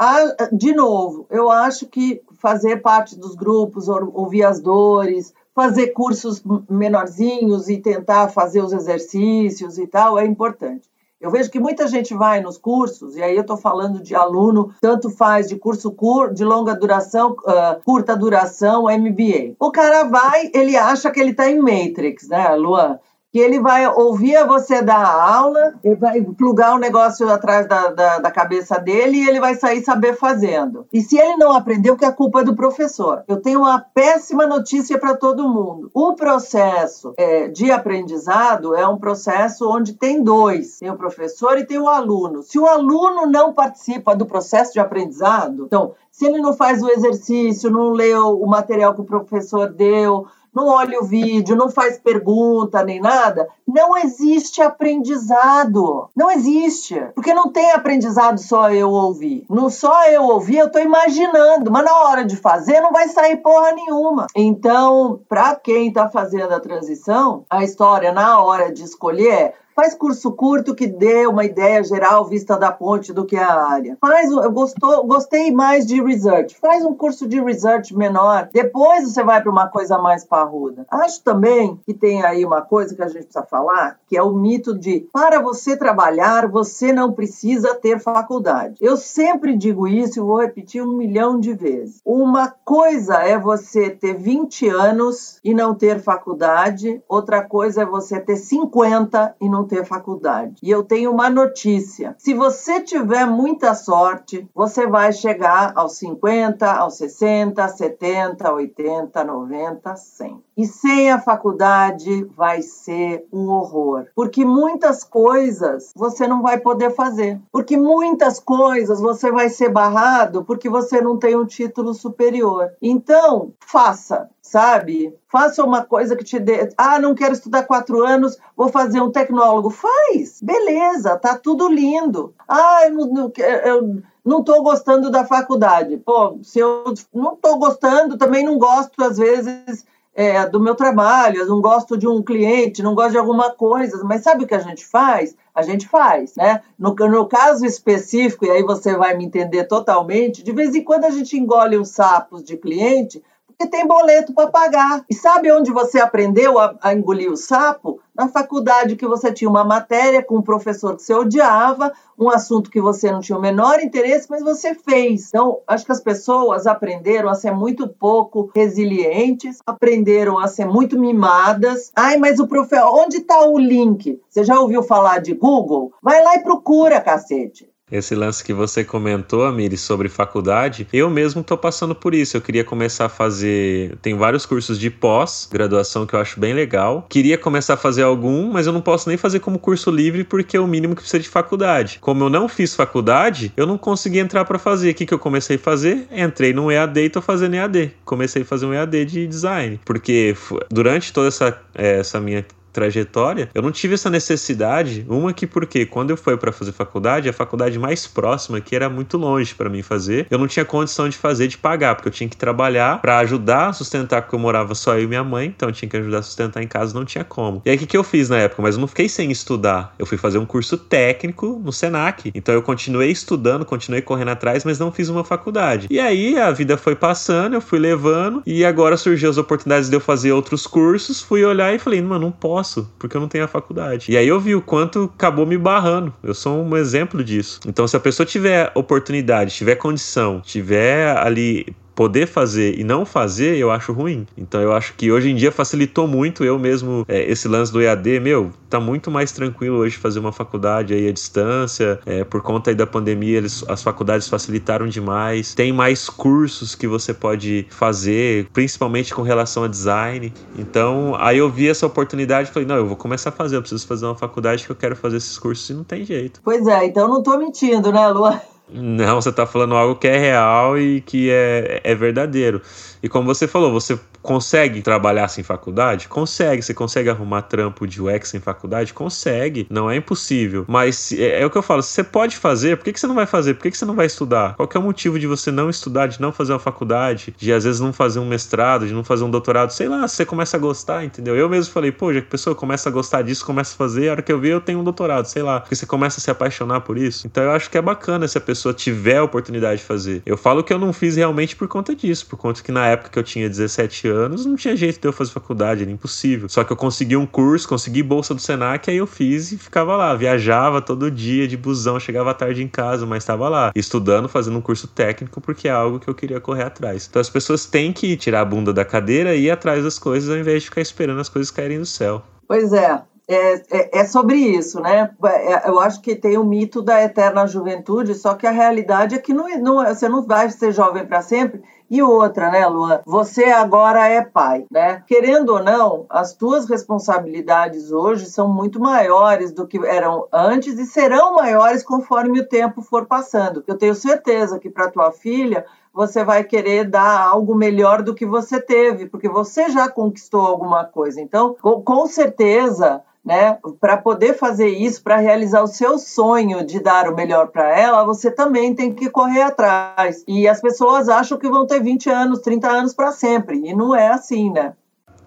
Speaker 2: De novo, eu acho que fazer parte dos grupos, ouvir as dores, fazer cursos menorzinhos e tentar fazer os exercícios e tal é importante. Eu vejo que muita gente vai nos cursos, e aí eu estou falando de aluno, tanto faz de curso cur, de longa duração, uh, curta duração, MBA. O cara vai, ele acha que ele está em Matrix, né, Luan? Que ele vai ouvir você dar a aula, ele vai plugar o um negócio atrás da, da, da, cabeça dele e ele vai sair saber fazendo. E se ele não aprendeu, que a culpa é do professor. Eu tenho uma péssima notícia para todo mundo. O processo é, de aprendizado é um processo onde tem dois: tem o professor e tem o aluno. Se o aluno não participa do processo de aprendizado, então, se ele não faz o exercício, não leu o material que o professor deu, não olha o vídeo, não faz pergunta nem nada, não existe aprendizado. Não existe. Porque não tem aprendizado só eu ouvir. Não só eu ouvir, eu estou imaginando, mas na hora de fazer não vai sair porra nenhuma. Então, para quem está fazendo a transição, a história na hora de escolher é Faz curso curto que dê uma ideia geral vista da ponte do que é a área. Faz, eu gostou, gostei mais de research. Faz um curso de research menor. Depois você vai para uma coisa mais parruda. Acho também que tem aí uma coisa que a gente precisa falar, que é o mito de para você trabalhar, você não precisa ter faculdade. Eu sempre digo isso e vou repetir um milhão de vezes. Uma coisa é você ter 20 anos e não ter faculdade, outra coisa é você ter 50 e não ter faculdade. E eu tenho uma notícia: se você tiver muita sorte, você vai chegar aos 50, aos 60, 70, 80, 90, 100. E sem a faculdade vai ser um horror, porque muitas coisas você não vai poder fazer, porque muitas coisas você vai ser barrado porque você não tem um título superior. Então, faça, sabe? Faça uma coisa que te dê. Ah, não quero estudar quatro anos, vou fazer um tecnólogo. Faz, beleza, tá tudo lindo. Ah, eu não, eu não estou gostando da faculdade. Pô, se eu não estou gostando, também não gosto, às vezes é, do meu trabalho, eu não gosto de um cliente, não gosto de alguma coisa, mas sabe o que a gente faz? A gente faz, né? No, no caso específico, e aí você vai me entender totalmente, de vez em quando a gente engole os sapos de cliente porque tem boleto para pagar. E sabe onde você aprendeu a, a, engolir o sapo? Na faculdade que você tinha uma matéria com um professor que você odiava, um assunto que você não tinha o menor interesse, mas você fez. Então, acho que as pessoas aprenderam a ser muito pouco resilientes, aprenderam a ser muito mimadas. Ai, mas o professor, onde está o link? Você já ouviu falar de Google? Vai lá e procura, cacete
Speaker 1: esse lance que você comentou, Amiri, sobre faculdade, eu mesmo tô passando por isso. Eu queria começar a fazer. Tem vários cursos de pós-graduação que eu acho bem legal. Queria começar a fazer algum, mas eu não posso nem fazer como curso livre porque é o mínimo que precisa de faculdade. Como eu não fiz faculdade, eu não consegui entrar para fazer. O que, que eu comecei a fazer? Entrei no EAD e tô fazendo EAD. Comecei a fazer um EAD de design. Porque durante toda essa, essa minha trajetória, eu não tive essa necessidade. Uma que porque quando eu fui para fazer faculdade, a faculdade mais próxima que era muito longe para mim fazer, eu não tinha condição de fazer de pagar, porque eu tinha que trabalhar para ajudar a sustentar porque eu morava só eu e minha mãe, então eu tinha que ajudar a sustentar em casa, não tinha como. E aí o que, que eu fiz na época? Mas eu não fiquei sem estudar. Eu fui fazer um curso técnico no Senac. Então eu continuei estudando, continuei correndo atrás, mas não fiz uma faculdade. E aí a vida foi passando, eu fui levando e agora surgiu as oportunidades de eu fazer outros cursos, fui olhar e falei, mano, não posso, porque eu não tenho a faculdade. E aí eu vi o quanto acabou me barrando. Eu sou um exemplo disso. Então se a pessoa tiver oportunidade, tiver condição, tiver ali poder fazer e não fazer, eu acho ruim. Então eu acho que hoje em dia facilitou muito eu mesmo é, esse lance do EAD, meu, tá muito mais tranquilo hoje fazer uma faculdade aí à distância, é, por conta aí da pandemia, eles, as faculdades facilitaram demais. Tem mais cursos que você pode fazer, principalmente com relação a design. Então, aí eu vi essa oportunidade e falei, não, eu vou começar a fazer, eu preciso fazer uma faculdade que eu quero fazer esses cursos e não tem jeito.
Speaker 2: Pois é, então não tô mentindo, né, Luan?
Speaker 1: Não, você está falando algo que é real e que é, é verdadeiro. E como você falou, você consegue trabalhar sem faculdade? Consegue. Você consegue arrumar trampo de UX sem faculdade? Consegue. Não é impossível. Mas é, é o que eu falo: você pode fazer, por que, que você não vai fazer? Por que, que você não vai estudar? Qual é o motivo de você não estudar, de não fazer uma faculdade, de às vezes não fazer um mestrado, de não fazer um doutorado? Sei lá, você começa a gostar, entendeu? Eu mesmo falei, pô, já que a pessoa começa a gostar disso, começa a fazer, a hora que eu ver, eu tenho um doutorado, sei lá. Porque você começa a se apaixonar por isso. Então eu acho que é bacana se a pessoa tiver a oportunidade de fazer. Eu falo que eu não fiz realmente por conta disso, por conta que na época que eu tinha 17 anos, não tinha jeito de eu fazer faculdade, era impossível. Só que eu consegui um curso, consegui bolsa do Senac, aí eu fiz e ficava lá. Viajava todo dia de busão, chegava tarde em casa, mas estava lá, estudando, fazendo um curso técnico, porque é algo que eu queria correr atrás. Então as pessoas têm que tirar a bunda da cadeira e ir atrás das coisas, ao invés de ficar esperando as coisas caírem do céu.
Speaker 2: Pois é, é, é, é, sobre isso, né? É, eu acho que tem o mito da eterna juventude, só que a realidade é que não, não você não vai ser jovem para sempre e outra, né, Luan? Você agora é pai, né? Querendo ou não, as tuas responsabilidades hoje são muito maiores do que eram antes e serão maiores conforme o tempo for passando. Eu tenho certeza que para tua filha você vai querer dar algo melhor do que você teve, porque você já conquistou alguma coisa. Então, com certeza, né? Para poder fazer isso, para realizar o seu sonho de dar o melhor para ela, você também tem que correr atrás. E as pessoas acham que vão ter 20 anos, 30 anos para sempre, e não é assim, né?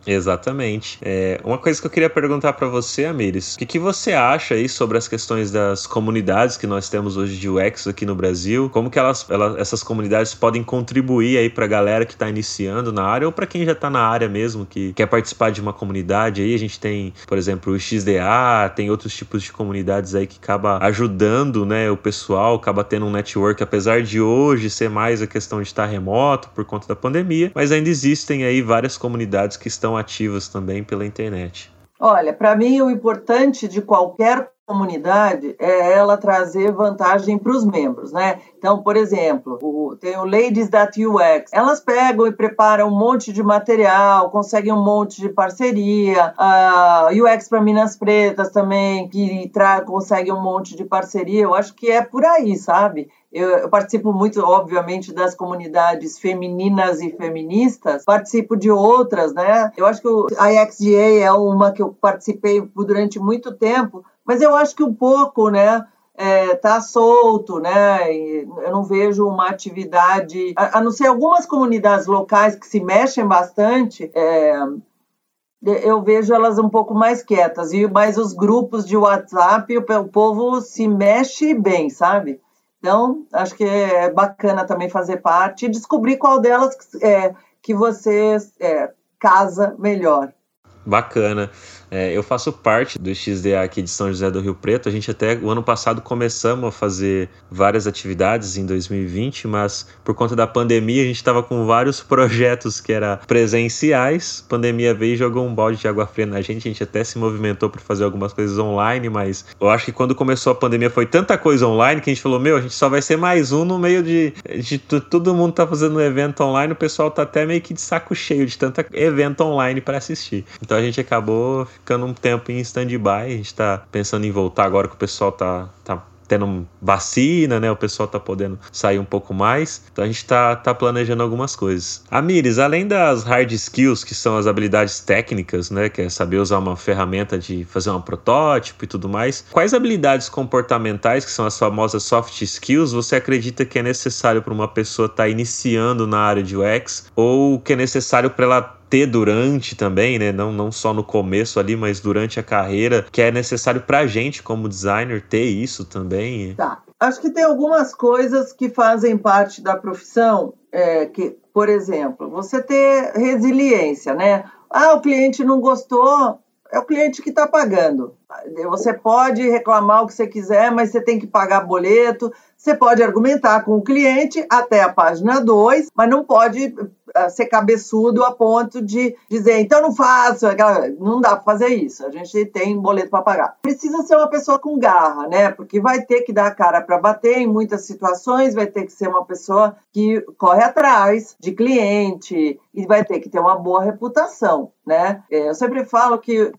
Speaker 1: Exatamente. É, uma coisa que eu queria perguntar para você, Amires, o que, que você acha aí sobre as questões das comunidades que nós temos hoje de UX aqui no Brasil? Como que elas, elas essas comunidades podem contribuir aí para a galera que está iniciando na área ou para quem já está na área mesmo, que quer participar de uma comunidade aí? A gente tem, por exemplo, o XDA, tem outros tipos de comunidades aí que acaba ajudando, né, o pessoal, acaba tendo um network, apesar de hoje ser mais a questão de estar remoto por conta da pandemia, mas ainda existem aí várias comunidades que estão ativas também pela internet?
Speaker 2: Olha, para mim o importante de qualquer comunidade é ela trazer vantagem para os membros, né? Então, por exemplo, o, tem o Ladies That UX, elas pegam e preparam um monte de material, conseguem um monte de parceria, a UX para Minas Pretas também, que tra consegue um monte de parceria, eu acho que é por aí, sabe? Eu, eu, participo muito, obviamente, das comunidades femininas e feministas, participo de outras, né? Eu acho que a IXGA é uma que eu participei durante muito tempo, mas eu acho que um pouco, né? É, tá solto, né? Eu não vejo uma atividade, a, a, não ser algumas comunidades locais que se mexem bastante. É, eu vejo elas um pouco mais quietas, e mais os grupos de WhatsApp, o, o povo se mexe bem, sabe? Então, acho que é bacana também fazer parte e descobrir qual delas é, que você é, casa melhor.
Speaker 1: Bacana. É, eu faço parte do XDA aqui de São José do Rio Preto. A gente até o ano passado começamos a fazer várias atividades em 2020, mas por conta da pandemia a gente estava com vários projetos que eram presenciais. A pandemia veio e jogou um balde de água fria na gente. A gente até se movimentou para fazer algumas coisas online, mas eu acho que quando começou a pandemia foi tanta coisa online que a gente falou: meu, a gente só vai ser mais um no meio de, de todo mundo tá fazendo um evento online. O pessoal tá até meio que de saco cheio de tanta evento online para assistir. Então a gente acabou ficando um tempo em stand-by. A gente está pensando em voltar agora que o pessoal tá, tá tendo vacina, né? O pessoal tá podendo sair um pouco mais. Então a gente tá, tá planejando algumas coisas. Amires, além das hard skills, que são as habilidades técnicas, né? Que é saber usar uma ferramenta de fazer um protótipo e tudo mais, quais habilidades comportamentais, que são as famosas soft skills, você acredita que é necessário para uma pessoa estar tá iniciando na área de UX ou que é necessário para ela ter durante também, né? Não, não só no começo ali, mas durante a carreira, que é necessário pra gente como designer ter isso também.
Speaker 2: Tá. Acho que tem algumas coisas que fazem parte da profissão, é, que, por exemplo, você ter resiliência, né? Ah, o cliente não gostou, é o cliente que está pagando. Você pode reclamar o que você quiser, mas você tem que pagar boleto. Você pode argumentar com o cliente até a página 2, mas não pode ser cabeçudo a ponto de dizer, então não faço, não dá para fazer isso, a gente tem boleto para pagar. Precisa ser uma pessoa com garra, né? Porque vai ter que dar a cara para bater em muitas situações, vai ter que ser uma pessoa que corre atrás de cliente e vai ter que ter uma boa reputação, né? É, eu sempre falo que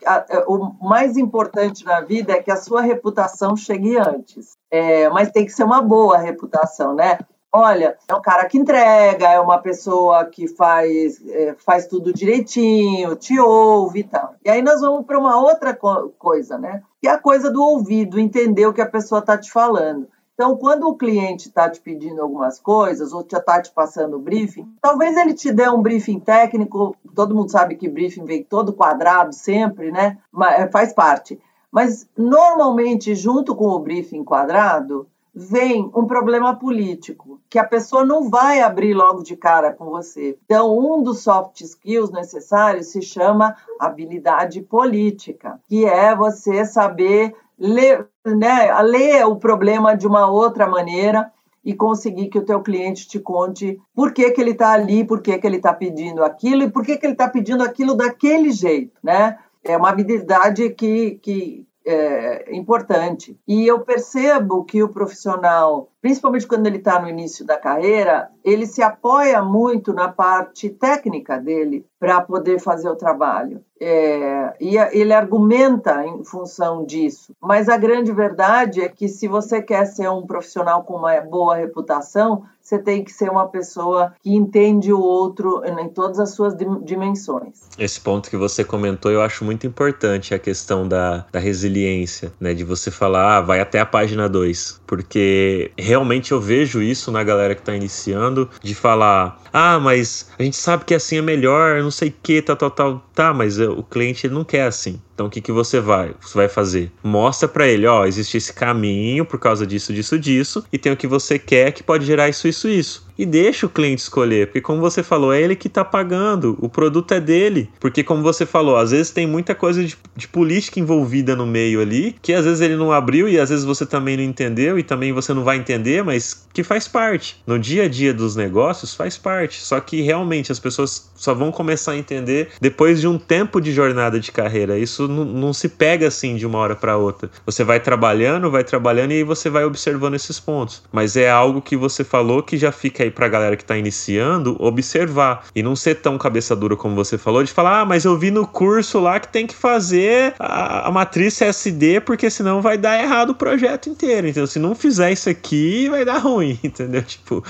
Speaker 2: o mais importante na vida é que a sua reputação chegue antes. É, mas tem que ser uma boa reputação, né? olha, é um cara que entrega, é uma pessoa que faz, é, faz tudo direitinho, te ouve e tal. E aí nós vamos para uma outra co coisa, né? Que é a coisa do ouvido, entender o que a pessoa está te falando. Então, quando o cliente está te pedindo algumas coisas ou já está te passando o briefing, talvez ele te dê um briefing técnico. Todo mundo sabe que briefing vem todo quadrado sempre, né? Mas, é, faz parte. Mas, normalmente, junto com o briefing quadrado, vem um problema político, que a pessoa não vai abrir logo de cara com você. Então, um dos soft skills necessários se chama habilidade política, que é você saber ler, né, ler o problema de uma outra maneira e conseguir que o teu cliente te conte por que, que ele está ali, por que, que ele está pedindo aquilo e por que, que ele está pedindo aquilo daquele jeito, né? É uma habilidade que, que, é, importante. E eu percebo que o profissional, principalmente quando ele está no início da carreira, ele se apoia muito na parte técnica dele para poder fazer o trabalho. É, e ele argumenta em função disso. Mas a grande verdade é que se você quer ser um profissional com uma boa reputação, você tem que ser uma pessoa que entende o outro em todas as suas dimensões.
Speaker 1: Esse ponto que você comentou eu acho muito importante, a questão da, da resiliência, né? De você falar, ah, vai até a página 2. Porque realmente eu vejo isso na galera que está iniciando, de falar, ah, mas a gente sabe que assim é melhor, não sei o que, tal, tal, tal. Tá, mas o cliente não quer assim. Então o que, que você vai, você vai fazer? Mostra para ele, ó, existe esse caminho por causa disso, disso, disso, e tem o que você quer que pode gerar isso, isso, isso e deixa o cliente escolher, porque como você falou, é ele que está pagando, o produto é dele. Porque como você falou, às vezes tem muita coisa de, de, política envolvida no meio ali, que às vezes ele não abriu e às vezes você também não entendeu e também você não vai entender, mas que faz parte. No dia a dia dos negócios faz parte. Só que realmente as pessoas só vão começar a entender depois de um tempo de jornada de carreira. Isso não se pega assim de uma hora para outra. Você vai trabalhando, vai trabalhando e aí você vai observando esses pontos. Mas é algo que você falou que já fica aí pra galera que tá iniciando observar e não ser tão cabeça dura como você falou, de falar, ah, mas eu vi no curso lá que tem que fazer a, a matriz SD porque senão vai dar errado o projeto inteiro. Então, se não fizer isso aqui, vai dar ruim, entendeu? Tipo,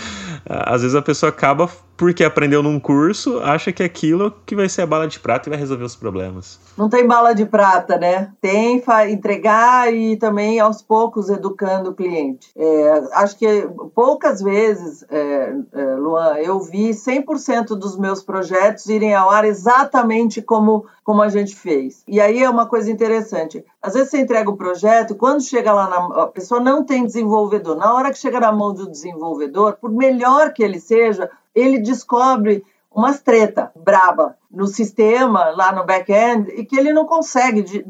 Speaker 1: às vezes a pessoa acaba porque aprendeu num curso, acha que aquilo que vai ser a bala de prata e vai resolver os problemas.
Speaker 2: Não tem bala de prata, né? Tem entregar e também aos poucos educando o cliente. É, acho que poucas vezes, é, é, Luan, eu vi 100% dos meus projetos irem ao ar exatamente como, como a gente fez. E aí é uma coisa interessante. Às vezes você entrega o projeto, quando chega lá, na, a pessoa não tem desenvolvedor. Na hora que chega na mão do desenvolvedor, por melhor que ele seja, ele descobre umas treta braba no sistema, lá no back-end, e que ele não consegue de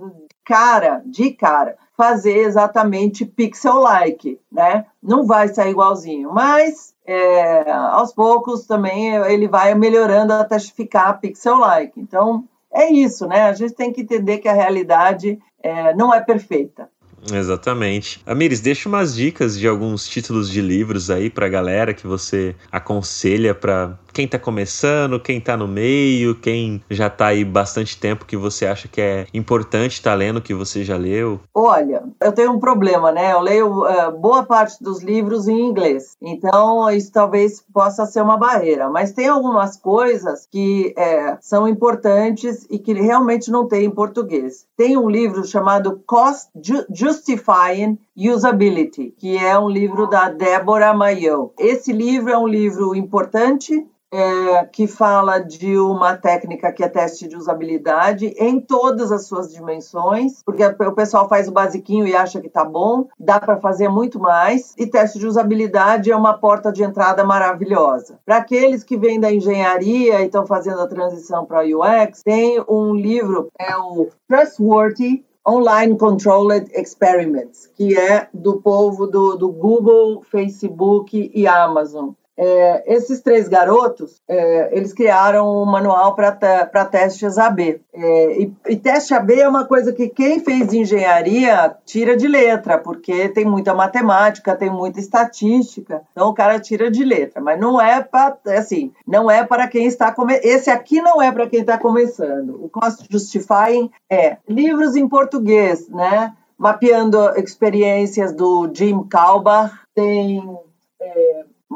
Speaker 2: cara, de cara, fazer exatamente pixel-like, né? Não vai sair igualzinho, mas é, aos poucos também ele vai melhorando até ficar pixel-like. Então, é isso, né? A gente tem que entender que a realidade é, não é perfeita.
Speaker 1: Exatamente. Amires, deixa umas dicas de alguns títulos de livros aí pra galera que você aconselha para quem está começando, quem está no meio, quem já está aí bastante tempo que você acha que é importante tá lendo, que você já leu?
Speaker 2: Olha, eu tenho um problema, né? Eu leio uh, boa parte dos livros em inglês, então isso talvez possa ser uma barreira, mas tem algumas coisas que é, são importantes e que realmente não tem em português. Tem um livro chamado Cost Justifying Usability, que é um livro da Débora Mayo. Esse livro é um livro importante, é, que fala de uma técnica que é teste de usabilidade em todas as suas dimensões, porque o pessoal faz o basiquinho e acha que tá bom, dá para fazer muito mais, e teste de usabilidade é uma porta de entrada maravilhosa. Para aqueles que vêm da engenharia e estão fazendo a transição para UX, tem um livro, é o Trustworthy Online Controlled Experiments, que é do povo do, do Google, Facebook e Amazon. É, esses três garotos, é, eles criaram um manual para testes AB. É, e, e, teste AB é uma coisa que quem fez engenharia tira de letra, porque tem muita matemática, tem muita estatística, então o cara tira de letra. Mas não é para assim, não é para quem está começando. Esse aqui não é para quem está começando. O Cost Justifying é livros em português, né? Mapeando experiências do Jim Calbar, tem é,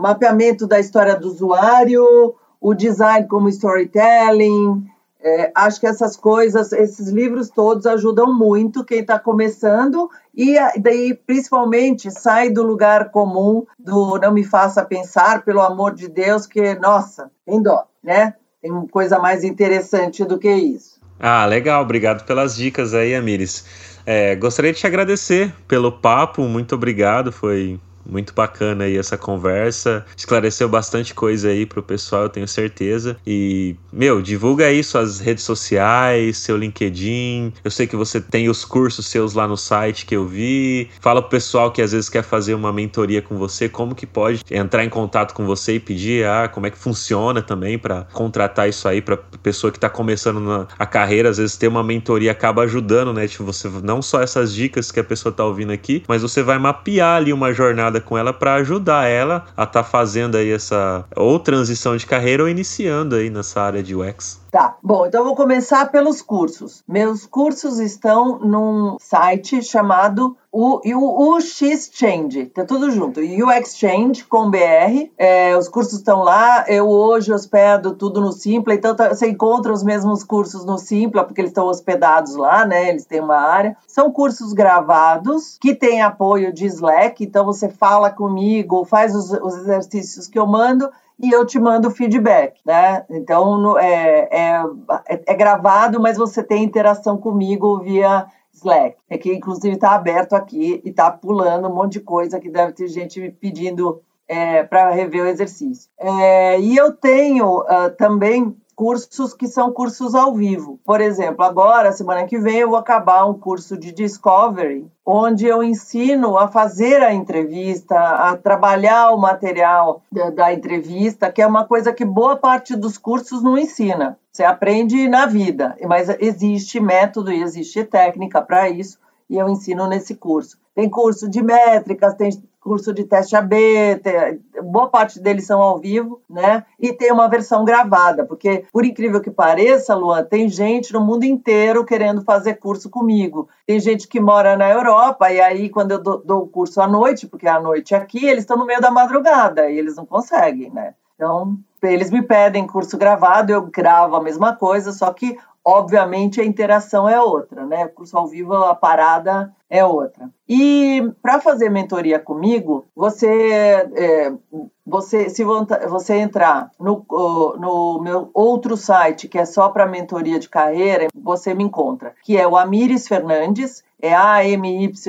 Speaker 2: mapeamento da história do usuário, o design como storytelling. É, acho que essas coisas, esses livros todos ajudam muito quem está começando e daí principalmente sai do lugar comum do não me faça pensar, pelo amor de Deus, que nossa, tem dó, né? Tem coisa mais interessante do que isso.
Speaker 1: Ah, legal, obrigado pelas dicas aí, Amires. É, gostaria de te agradecer pelo papo, muito obrigado, foi muito bacana aí essa conversa. Esclareceu bastante coisa aí pro pessoal, eu tenho certeza. E, meu, divulga aí suas redes sociais, seu LinkedIn. Eu sei que você tem os cursos seus lá no site que eu vi. Fala pro pessoal que às vezes quer fazer uma mentoria com você, como que pode entrar em contato com você e pedir, ah, como é que funciona também para contratar isso aí para pessoa que tá começando na, a carreira, às vezes ter uma mentoria acaba ajudando, né? Tipo, você não só essas dicas que a pessoa tá ouvindo aqui, mas você vai mapear ali uma jornada com ela para ajudar ela a estar tá fazendo aí essa ou transição de carreira ou iniciando aí nessa área de UX.
Speaker 2: Tá, bom, então vou começar pelos cursos. Meus cursos estão num site chamado o, o UX Change, tá tudo junto. UX Change com BR. É, os cursos estão lá. Eu hoje hospedo tudo no Simpla, então tá, você encontra os mesmos cursos no Simpla, porque eles estão hospedados lá, né? Eles têm uma área. São cursos gravados que têm apoio de Slack, então você fala comigo, faz os, os exercícios que eu mando e eu te mando feedback, né? Então é, é, é gravado, mas você tem interação comigo via Slack. É que inclusive está aberto aqui e está pulando um monte de coisa que deve ter gente me pedindo é, para rever o exercício. É, e eu tenho uh, também cursos que são cursos ao vivo. Por exemplo, agora, semana que vem, eu vou acabar um curso de Discovery, onde eu ensino a fazer a entrevista, a trabalhar o material da, da entrevista, que é uma coisa que boa parte dos cursos não ensina. Você aprende na vida, mas existe método e existe técnica para isso, e eu ensino nesse curso. Tem curso de métricas, tem curso de teste AB, tem, boa parte deles são ao vivo, né? E tem uma versão gravada, porque, por incrível que pareça, Luan, tem gente no mundo inteiro querendo fazer curso comigo. Tem gente que mora na Europa, e aí, quando eu dou, o curso à noite, porque é à noite aqui, eles estão no meio da madrugada e eles não conseguem, né? Então, eles me pedem curso gravado, eu gravo a mesma coisa, só que obviamente a interação é outra, né? Curso ao vivo, a parada é outra. E para fazer mentoria comigo, você, é, você se você entrar no, no meu outro site, que é só para mentoria de carreira, você me encontra, que é o Amires Fernandes, é A-M-Y-R-I-S,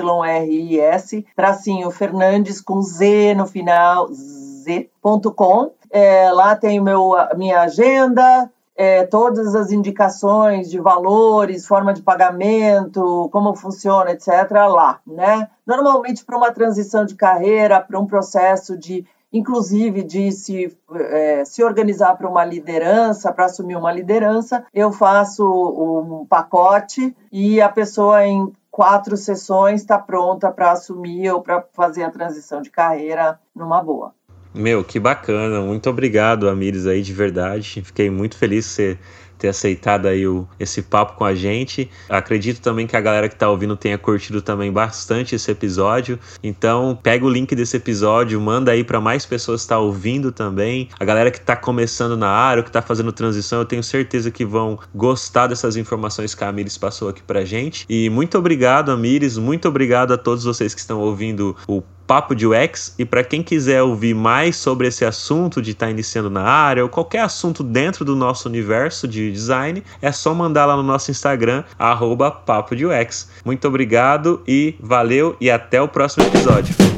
Speaker 2: tracinho Fernandes com Z no final, z.com. É, lá tem meu, minha agenda, é, todas as indicações de valores, forma de pagamento, como funciona, etc., lá, né? Normalmente para uma transição de carreira, para um processo de, inclusive, de se, é, se organizar para uma liderança, para assumir uma liderança, eu faço um pacote e a pessoa em quatro sessões está pronta para assumir ou para fazer a transição de carreira numa boa.
Speaker 1: Meu, que bacana. Muito obrigado, Amires, aí, de verdade. Fiquei muito feliz que você ter aceitado aí o, esse papo com a gente. Acredito também que a galera que está ouvindo tenha curtido também bastante esse episódio. Então, pega o link desse episódio, manda aí para mais pessoas estar tá ouvindo também. A galera que está começando na área, que está fazendo transição, eu tenho certeza que vão gostar dessas informações que a Amires passou aqui pra gente. E muito obrigado, Amires, muito obrigado a todos vocês que estão ouvindo o Papo de UX. E para quem quiser ouvir mais sobre esse assunto de estar tá iniciando na área ou qualquer assunto dentro do nosso universo de design, é só mandar lá no nosso Instagram, arroba Papo de UX. Muito obrigado e valeu e até o próximo episódio.